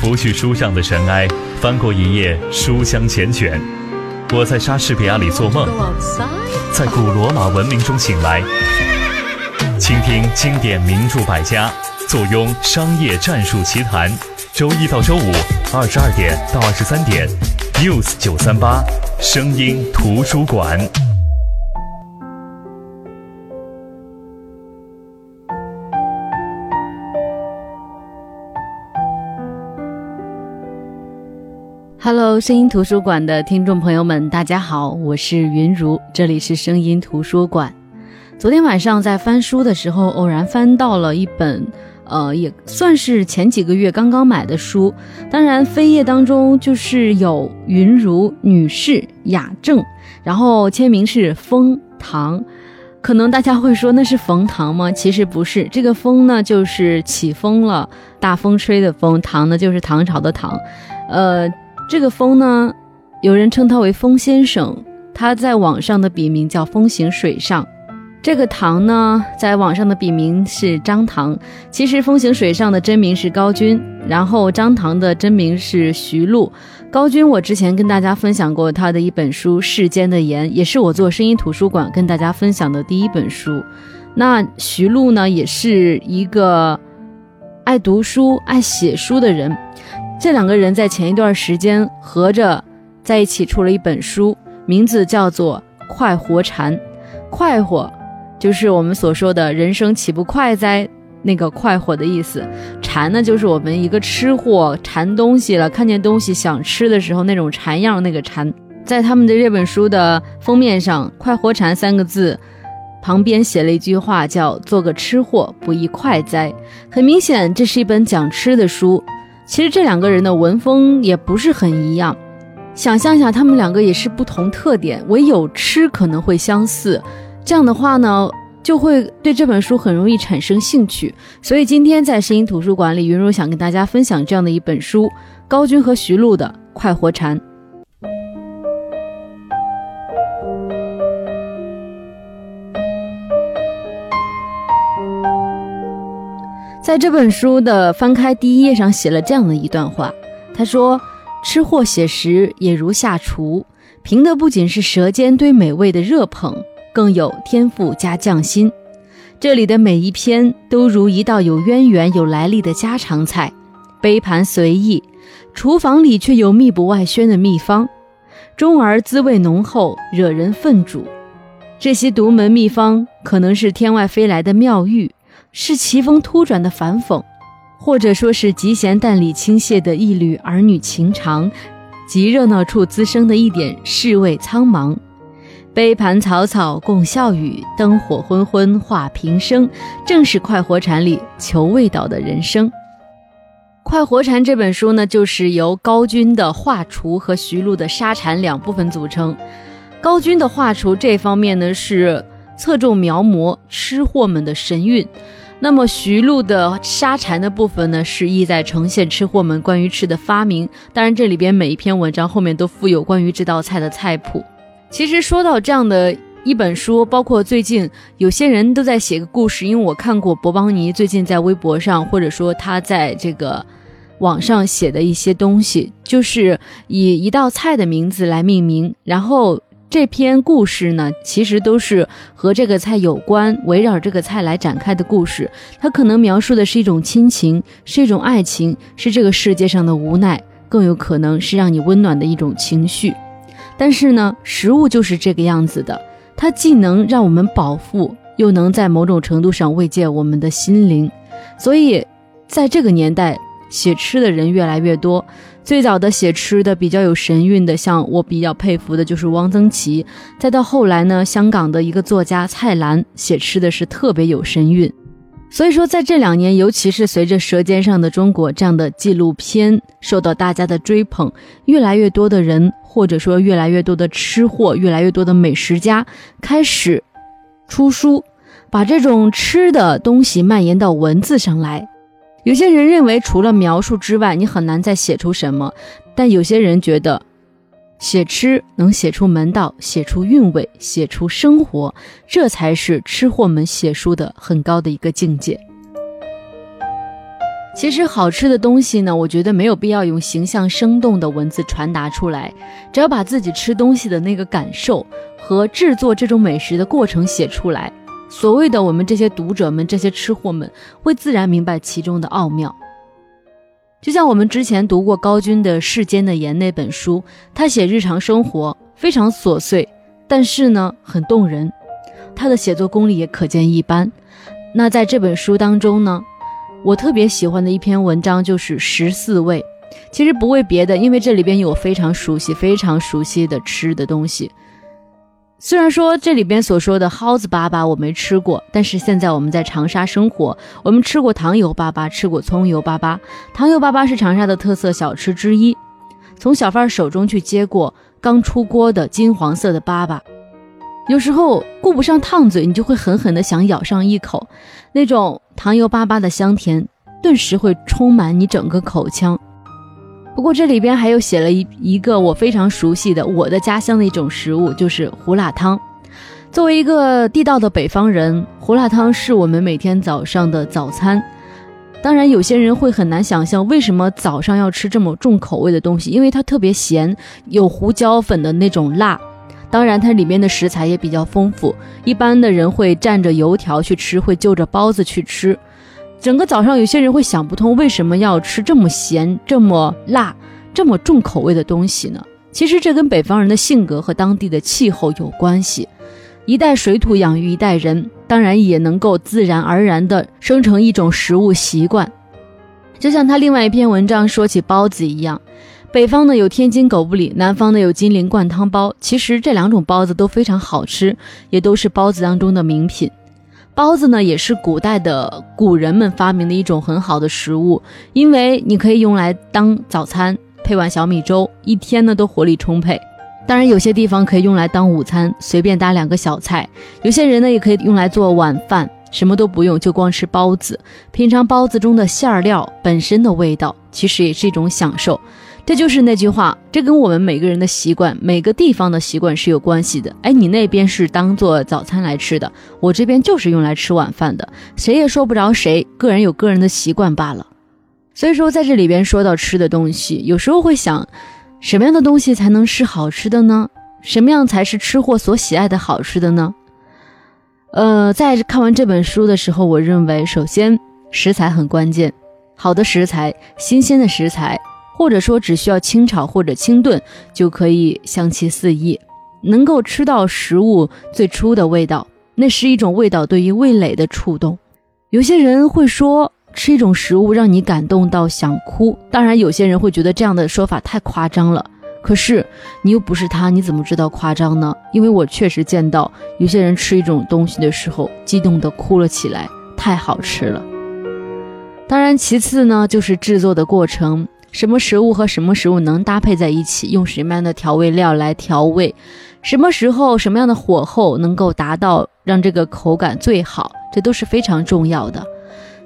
拂去书上的尘埃，翻过一页书香缱绻。我在莎士比亚里做梦，在古罗马文明中醒来。倾听经典名著百家，坐拥商业战术奇谈。周一到周五二十二点到二十三点，News 九三八，声音图书馆。Hello，声音图书馆的听众朋友们，大家好，我是云如，这里是声音图书馆。昨天晚上在翻书的时候，偶然翻到了一本，呃，也算是前几个月刚刚买的书。当然，扉页当中就是有云如女士雅正，然后签名是封唐。可能大家会说那是冯唐吗？其实不是，这个风呢就是起风了，大风吹的风；唐呢就是唐朝的唐，呃。这个风呢，有人称他为风先生，他在网上的笔名叫风行水上。这个唐呢，在网上的笔名是张唐，其实风行水上的真名是高君，然后张唐的真名是徐璐。高君，我之前跟大家分享过他的一本书《世间的盐》，也是我做声音图书馆跟大家分享的第一本书。那徐璐呢，也是一个爱读书、爱写书的人。这两个人在前一段时间合着在一起出了一本书，名字叫做《快活禅》。快活就是我们所说的人生岂不快哉？那个快活的意思。馋呢，就是我们一个吃货馋东西了，看见东西想吃的时候那种馋样那个馋。在他们的这本书的封面上，“快活禅”三个字旁边写了一句话，叫“做个吃货不亦快哉”。很明显，这是一本讲吃的书。其实这两个人的文风也不是很一样，想象一下，他们两个也是不同特点，唯有吃可能会相似。这样的话呢，就会对这本书很容易产生兴趣。所以今天在声音图书馆里，云茹想跟大家分享这样的一本书：高军和徐璐的《快活禅》。在这本书的翻开第一页上写了这样的一段话，他说：“吃货写实也如下厨，凭的不仅是舌尖对美味的热捧，更有天赋加匠心。这里的每一篇都如一道有渊源、有来历的家常菜，杯盘随意，厨房里却有密不外宣的秘方，中而滋味浓厚，惹人愤煮。这些独门秘方可能是天外飞来的妙玉。”是奇峰突转的反讽，或者说是极贤淡里倾泻的一缕儿女情长，极热闹处滋生的一点世味苍茫。杯盘草草共笑语，灯火昏昏话平生，正是快活禅里求味道的人生。快活禅这本书呢，就是由高军的画厨和徐璐的沙禅两部分组成。高军的画厨这方面呢，是侧重描摹吃货们的神韵。那么徐璐的沙禅的部分呢，是意在呈现吃货们关于吃的发明。当然，这里边每一篇文章后面都附有关于这道菜的菜谱。其实说到这样的一本书，包括最近有些人都在写个故事，因为我看过博邦尼最近在微博上，或者说他在这个网上写的一些东西，就是以一道菜的名字来命名，然后。这篇故事呢，其实都是和这个菜有关，围绕这个菜来展开的故事。它可能描述的是一种亲情，是一种爱情，是这个世界上的无奈，更有可能是让你温暖的一种情绪。但是呢，食物就是这个样子的，它既能让我们饱腹，又能在某种程度上慰藉我们的心灵。所以，在这个年代，写吃的人越来越多。最早的写吃的比较有神韵的，像我比较佩服的就是汪曾祺。再到后来呢，香港的一个作家蔡澜写吃的是特别有神韵。所以说，在这两年，尤其是随着《舌尖上的中国》这样的纪录片受到大家的追捧，越来越多的人，或者说越来越多的吃货，越来越多的美食家开始出书，把这种吃的东西蔓延到文字上来。有些人认为，除了描述之外，你很难再写出什么；但有些人觉得，写吃能写出门道，写出韵味，写出生活，这才是吃货们写书的很高的一个境界。其实好吃的东西呢，我觉得没有必要用形象生动的文字传达出来，只要把自己吃东西的那个感受和制作这种美食的过程写出来，所谓的我们这些读者们、这些吃货们会自然明白其中的奥妙。就像我们之前读过高军的《世间的盐》那本书，他写日常生活非常琐碎，但是呢很动人，他的写作功力也可见一斑。那在这本书当中呢？我特别喜欢的一篇文章就是十四味，其实不为别的，因为这里边有非常熟悉、非常熟悉的吃的东西。虽然说这里边所说的蒿子粑粑我没吃过，但是现在我们在长沙生活，我们吃过糖油粑粑，吃过葱油粑粑。糖油粑粑是长沙的特色小吃之一，从小贩手中去接过刚出锅的金黄色的粑粑。有时候顾不上烫嘴，你就会狠狠地想咬上一口，那种糖油粑粑的香甜，顿时会充满你整个口腔。不过这里边还有写了一一个我非常熟悉的我的家乡的一种食物，就是胡辣汤。作为一个地道的北方人，胡辣汤是我们每天早上的早餐。当然，有些人会很难想象为什么早上要吃这么重口味的东西，因为它特别咸，有胡椒粉的那种辣。当然，它里面的食材也比较丰富。一般的人会蘸着油条去吃，会就着包子去吃。整个早上，有些人会想不通为什么要吃这么咸、这么辣、这么重口味的东西呢？其实这跟北方人的性格和当地的气候有关系。一代水土养育一代人，当然也能够自然而然地生成一种食物习惯。就像他另外一篇文章说起包子一样。北方呢有天津狗不理，南方呢有金陵灌汤包。其实这两种包子都非常好吃，也都是包子当中的名品。包子呢也是古代的古人们发明的一种很好的食物，因为你可以用来当早餐，配碗小米粥，一天呢都活力充沛。当然有些地方可以用来当午餐，随便搭两个小菜。有些人呢也可以用来做晚饭，什么都不用就光吃包子，品尝包子中的馅料本身的味道，其实也是一种享受。这就是那句话，这跟我们每个人的习惯、每个地方的习惯是有关系的。哎，你那边是当做早餐来吃的，我这边就是用来吃晚饭的，谁也说不着谁，个人有个人的习惯罢了。所以说，在这里边说到吃的东西，有时候会想，什么样的东西才能是好吃的呢？什么样才是吃货所喜爱的好吃的呢？呃，在看完这本书的时候，我认为，首先食材很关键，好的食材，新鲜的食材。或者说，只需要清炒或者清炖就可以香气四溢，能够吃到食物最初的味道，那是一种味道对于味蕾的触动。有些人会说，吃一种食物让你感动到想哭。当然，有些人会觉得这样的说法太夸张了。可是你又不是他，你怎么知道夸张呢？因为我确实见到有些人吃一种东西的时候，激动的哭了起来，太好吃了。当然，其次呢，就是制作的过程。什么食物和什么食物能搭配在一起？用什么样的调味料来调味？什么时候什么样的火候能够达到让这个口感最好？这都是非常重要的。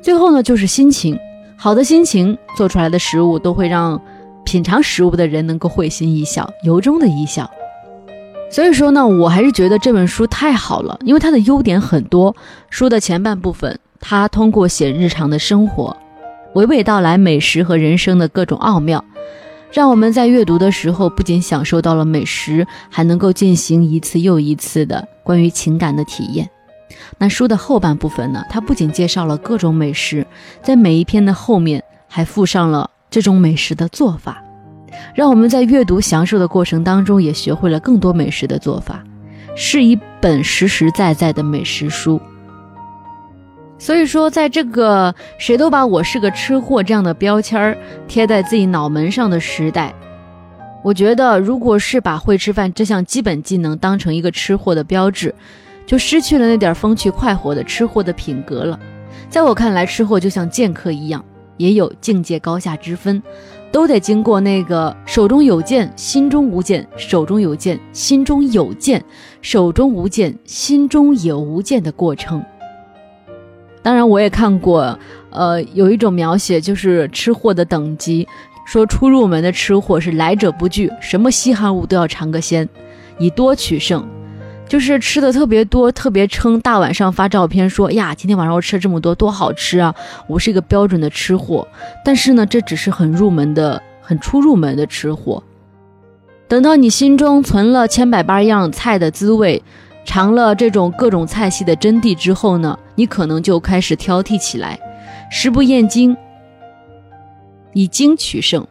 最后呢，就是心情，好的心情做出来的食物都会让品尝食物的人能够会心一笑，由衷的一笑。所以说呢，我还是觉得这本书太好了，因为它的优点很多。书的前半部分，它通过写日常的生活。娓娓道来美食和人生的各种奥妙，让我们在阅读的时候不仅享受到了美食，还能够进行一次又一次的关于情感的体验。那书的后半部分呢？它不仅介绍了各种美食，在每一篇的后面还附上了这种美食的做法，让我们在阅读享受的过程当中也学会了更多美食的做法，是一本实实在在的美食书。所以说，在这个谁都把我是个吃货这样的标签儿贴在自己脑门上的时代，我觉得，如果是把会吃饭这项基本技能当成一个吃货的标志，就失去了那点风趣快活的吃货的品格了。在我看来，吃货就像剑客一样，也有境界高下之分，都得经过那个手中有剑，心中无剑；手中有剑，心中有剑；手中无剑，心中也无剑的过程。当然，我也看过，呃，有一种描写就是吃货的等级，说初入门的吃货是来者不拒，什么稀罕物都要尝个鲜，以多取胜。就是吃的特别多，特别撑，大晚上发照片说呀，今天晚上我吃了这么多，多好吃啊！我是一个标准的吃货。但是呢，这只是很入门的、很初入门的吃货。等到你心中存了千百八样菜的滋味，尝了这种各种菜系的真谛之后呢，你可能就开始挑剔起来，食不厌精，以精取胜。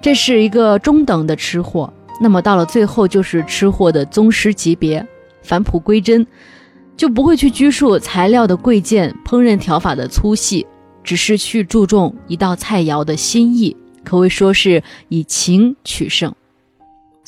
这是一个中等的吃货。那么到了最后，就是吃货的宗师级别，返璞归真，就不会去拘束材料的贵贱、烹饪调法的粗细，只是去注重一道菜肴的心意，可谓说是以情取胜。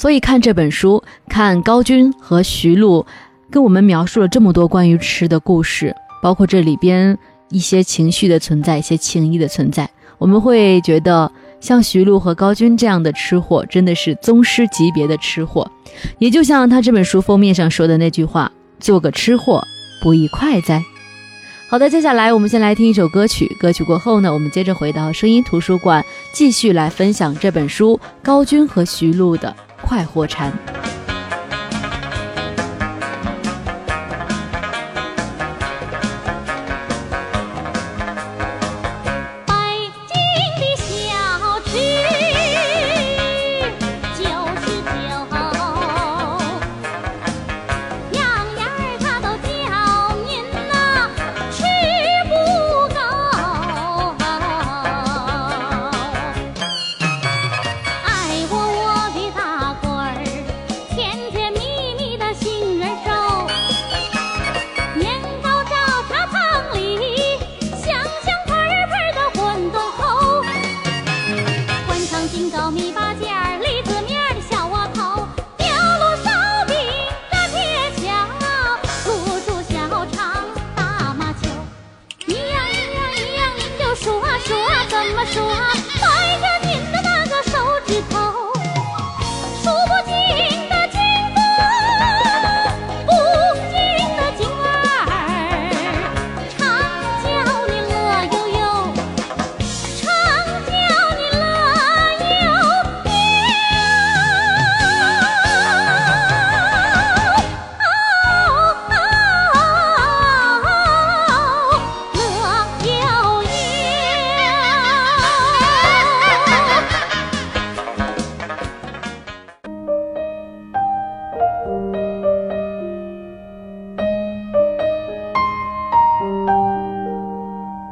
所以看这本书，看高军和徐璐跟我们描述了这么多关于吃的故事，包括这里边一些情绪的存在，一些情谊的存在，我们会觉得像徐璐和高军这样的吃货，真的是宗师级别的吃货。也就像他这本书封面上说的那句话：“做个吃货不亦快哉？”好的，接下来我们先来听一首歌曲。歌曲过后呢，我们接着回到声音图书馆，继续来分享这本书高军和徐璐的。快活禅。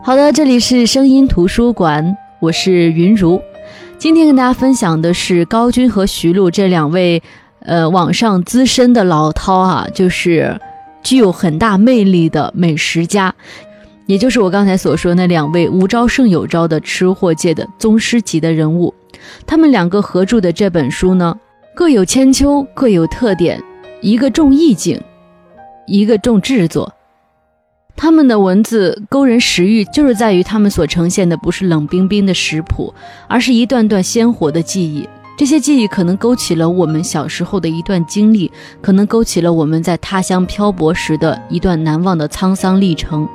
好的，这里是声音图书馆，我是云如。今天跟大家分享的是高军和徐璐这两位，呃，网上资深的老饕啊，就是具有很大魅力的美食家，也就是我刚才所说那两位无招胜有招的吃货界的宗师级的人物。他们两个合著的这本书呢，各有千秋，各有特点，一个重意境，一个重制作。他们的文字勾人食欲，就是在于他们所呈现的不是冷冰冰的食谱，而是一段段鲜活的记忆。这些记忆可能勾起了我们小时候的一段经历，可能勾起了我们在他乡漂泊时的一段难忘的沧桑历程。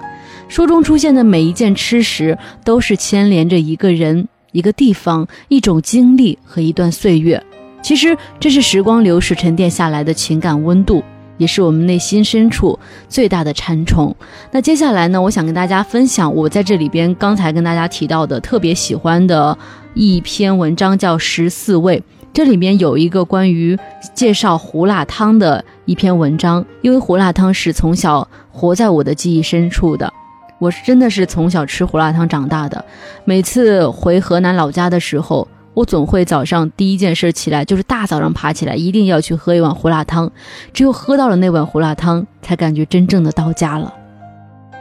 书中出现的每一件吃食，都是牵连着一个人、一个地方、一种经历和一段岁月。其实，这是时光流逝沉淀下来的情感温度。也是我们内心深处最大的馋虫。那接下来呢，我想跟大家分享我在这里边刚才跟大家提到的特别喜欢的一篇文章，叫《十四味》。这里面有一个关于介绍胡辣汤的一篇文章，因为胡辣汤是从小活在我的记忆深处的，我是真的是从小吃胡辣汤长大的。每次回河南老家的时候。我总会早上第一件事起来，就是大早上爬起来，一定要去喝一碗胡辣汤。只有喝到了那碗胡辣汤，才感觉真正的到家了。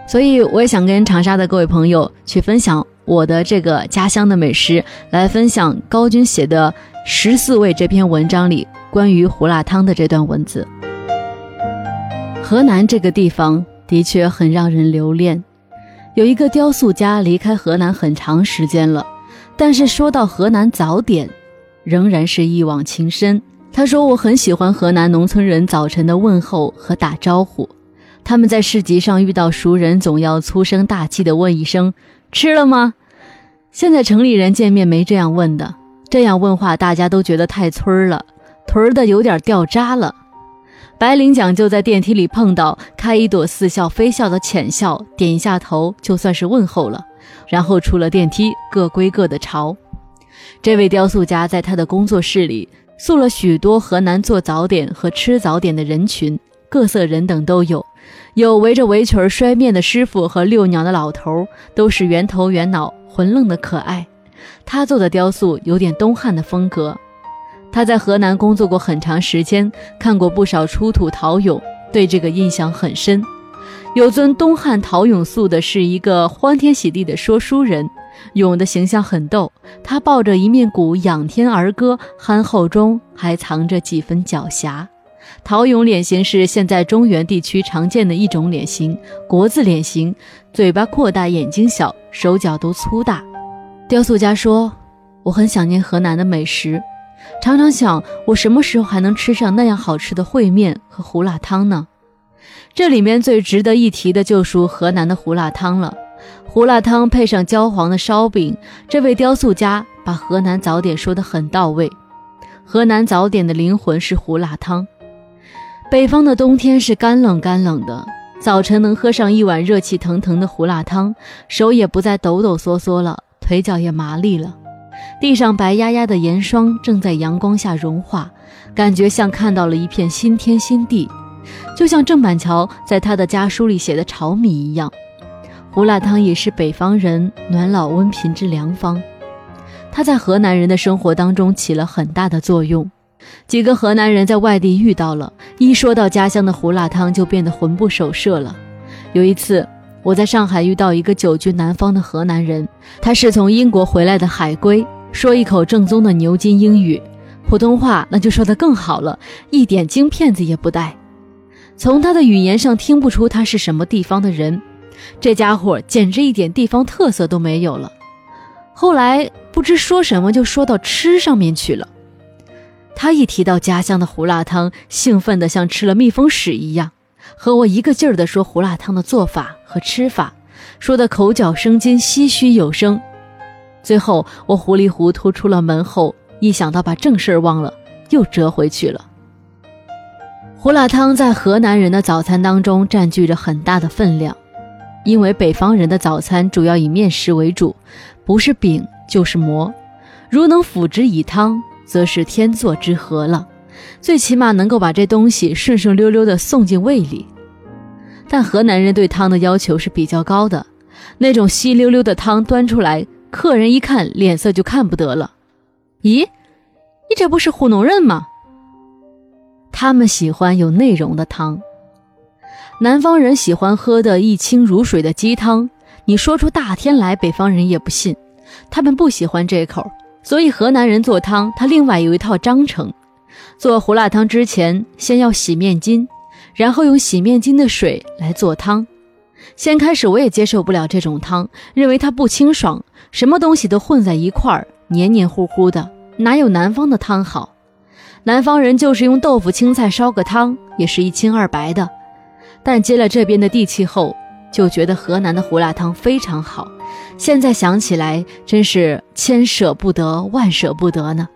所以，我也想跟长沙的各位朋友去分享我的这个家乡的美食，来分享高军写的《十四味》这篇文章里关于胡辣汤的这段文字。河南这个地方的确很让人留恋。有一个雕塑家离开河南很长时间了。但是说到河南早点，仍然是一往情深。他说：“我很喜欢河南农村人早晨的问候和打招呼。他们在市集上遇到熟人，总要粗声大气地问一声‘吃了吗’。现在城里人见面没这样问的，这样问话大家都觉得太村儿了，屯儿的有点掉渣了。”白领讲究在电梯里碰到，开一朵似笑非笑的浅笑，点一下头就算是问候了，然后出了电梯，各归各的巢。这位雕塑家在他的工作室里塑了许多河南做早点和吃早点的人群，各色人等都有，有围着围裙摔面的师傅和遛鸟的老头，都是圆头圆脑、浑愣的可爱。他做的雕塑有点东汉的风格。他在河南工作过很长时间，看过不少出土陶俑，对这个印象很深。有尊东汉陶俑塑的是一个欢天喜地的说书人，俑的形象很逗，他抱着一面鼓仰天而歌，憨厚中还藏着几分狡黠。陶俑脸型是现在中原地区常见的一种脸型，国字脸型，嘴巴扩大，眼睛小，手脚都粗大。雕塑家说：“我很想念河南的美食。”常常想，我什么时候还能吃上那样好吃的烩面和胡辣汤呢？这里面最值得一提的就属河南的胡辣汤了。胡辣汤配上焦黄的烧饼，这位雕塑家把河南早点说得很到位。河南早点的灵魂是胡辣汤。北方的冬天是干冷干冷的，早晨能喝上一碗热气腾腾的胡辣汤，手也不再抖抖嗦嗦了，腿脚也麻利了。地上白压压的盐霜正在阳光下融化，感觉像看到了一片新天新地，就像郑板桥在他的家书里写的炒米一样。胡辣汤也是北方人暖老温贫之良方，它在河南人的生活当中起了很大的作用。几个河南人在外地遇到了，一说到家乡的胡辣汤，就变得魂不守舍了。有一次，我在上海遇到一个久居南方的河南人，他是从英国回来的海归。说一口正宗的牛津英语，普通话那就说得更好了，一点京片子也不带。从他的语言上听不出他是什么地方的人，这家伙简直一点地方特色都没有了。后来不知说什么就说到吃上面去了，他一提到家乡的胡辣汤，兴奋得像吃了蜜蜂屎一样，和我一个劲儿地说胡辣汤的做法和吃法，说的口角生津，唏嘘有声。最后，我糊里糊涂出了门后，一想到把正事儿忘了，又折回去了。胡辣汤在河南人的早餐当中占据着很大的分量，因为北方人的早餐主要以面食为主，不是饼就是馍。如能辅之以汤，则是天作之合了，最起码能够把这东西顺顺溜溜地送进胃里。但河南人对汤的要求是比较高的，那种稀溜溜的汤端出来。客人一看，脸色就看不得了。咦，你这不是糊弄人吗？他们喜欢有内容的汤。南方人喜欢喝的一清如水的鸡汤，你说出大天来，北方人也不信。他们不喜欢这口，所以河南人做汤，他另外有一套章程。做胡辣汤之前，先要洗面巾，然后用洗面巾的水来做汤。先开始我也接受不了这种汤，认为它不清爽。什么东西都混在一块儿，黏黏糊糊的，哪有南方的汤好？南方人就是用豆腐、青菜烧个汤，也是一清二白的。但接了这边的地气后，就觉得河南的胡辣汤非常好。现在想起来，真是千舍不得万舍不得呢。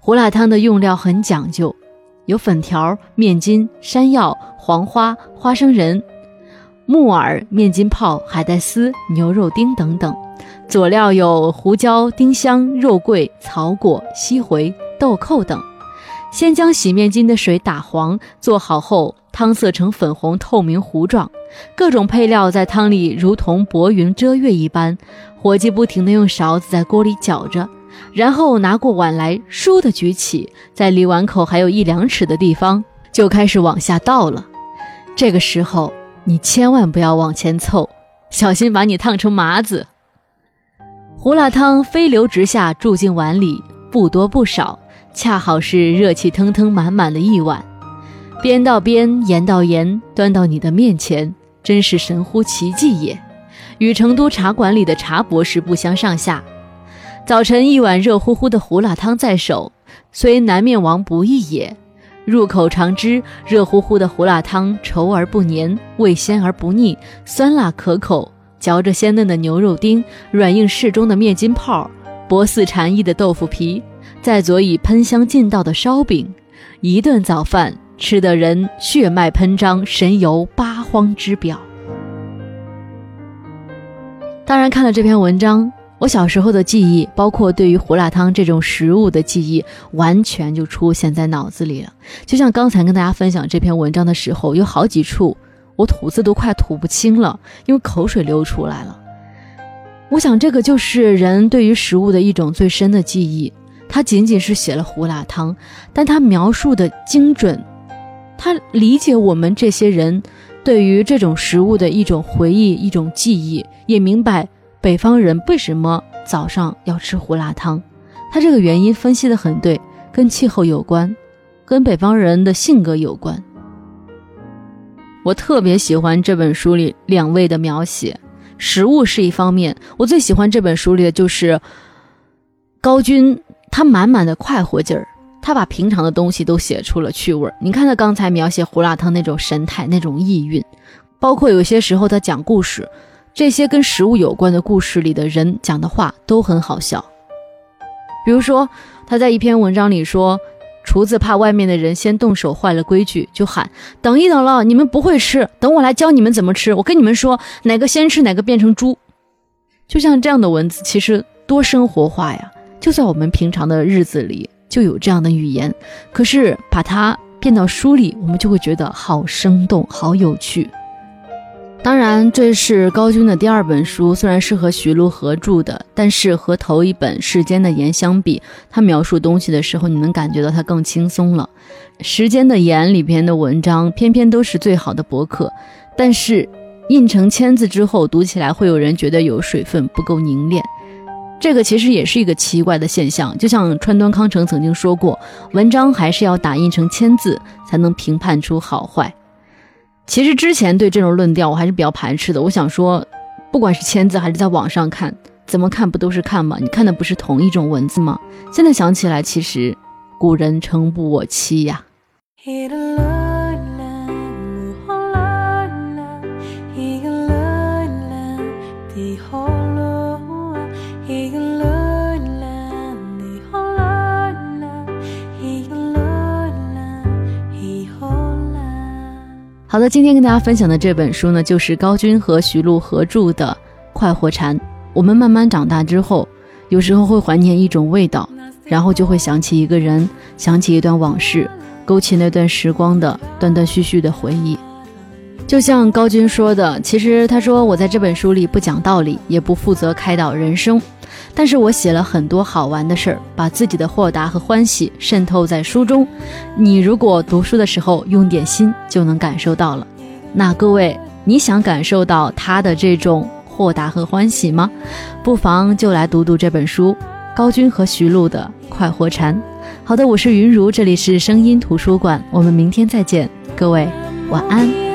胡辣汤的用料很讲究，有粉条、面筋、山药、黄花、花生仁、木耳、面筋泡、海带丝、牛肉丁等等。佐料有胡椒、丁香、肉桂、草果、西茴、豆蔻等。先将洗面巾的水打黄，做好后，汤色呈粉红透明糊状。各种配料在汤里如同薄云遮月一般，伙计不停地用勺子在锅里搅着，然后拿过碗来，倏地举起，在离碗口还有一两尺的地方就开始往下倒了。这个时候你千万不要往前凑，小心把你烫成麻子。胡辣汤飞流直下，注进碗里，不多不少，恰好是热气腾腾、满满的一碗。边到边，盐到盐，端到你的面前，真是神乎其技也，与成都茶馆里的茶博士不相上下。早晨一碗热乎乎的胡辣汤在手，虽南面王不易也。入口常之，热乎乎的胡辣汤稠而不黏，味鲜而不腻，酸辣可口。嚼着鲜嫩的牛肉丁，软硬适中的面筋泡，薄似蝉翼的豆腐皮，再佐以喷香劲道的烧饼，一顿早饭吃的人血脉喷张，神游八荒之表。当然，看了这篇文章，我小时候的记忆，包括对于胡辣汤这种食物的记忆，完全就出现在脑子里了。就像刚才跟大家分享这篇文章的时候，有好几处我吐字都快吐不清了，因为口水流出来了。我想，这个就是人对于食物的一种最深的记忆。他仅仅是写了胡辣汤，但他描述的精准，他理解我们这些人。对于这种食物的一种回忆、一种记忆，也明白北方人为什么早上要吃胡辣汤。他这个原因分析的很对，跟气候有关，跟北方人的性格有关。我特别喜欢这本书里两位的描写，食物是一方面，我最喜欢这本书里的就是高军，他满满的快活劲儿。他把平常的东西都写出了趣味儿。你看他刚才描写胡辣汤那种神态、那种意蕴，包括有些时候他讲故事，这些跟食物有关的故事里的人讲的话都很好笑。比如说他在一篇文章里说，厨子怕外面的人先动手坏了规矩，就喊：“等一等了，你们不会吃，等我来教你们怎么吃。我跟你们说，哪个先吃哪个变成猪。”就像这样的文字，其实多生活化呀，就在我们平常的日子里。就有这样的语言，可是把它变到书里，我们就会觉得好生动、好有趣。当然，这是高军的第二本书，虽然是和徐璐合著的，但是和头一本《世间的盐》相比，他描述东西的时候，你能感觉到他更轻松了。《时间的盐》里边的文章偏偏都是最好的博客，但是印成签字之后，读起来会有人觉得有水分不够凝练。这个其实也是一个奇怪的现象，就像川端康成曾经说过，文章还是要打印成签字才能评判出好坏。其实之前对这种论调我还是比较排斥的。我想说，不管是签字还是在网上看，怎么看不都是看吗？你看的不是同一种文字吗？现在想起来，其实古人诚不我欺呀。好的，今天跟大家分享的这本书呢，就是高军和徐璐合著的《快活禅》。我们慢慢长大之后，有时候会怀念一种味道，然后就会想起一个人，想起一段往事，勾起那段时光的断断续续的回忆。就像高军说的，其实他说我在这本书里不讲道理，也不负责开导人生。但是我写了很多好玩的事儿，把自己的豁达和欢喜渗透在书中。你如果读书的时候用点心，就能感受到了。那各位，你想感受到他的这种豁达和欢喜吗？不妨就来读读这本书，高军和徐璐的《快活禅》。好的，我是云如，这里是声音图书馆，我们明天再见，各位晚安。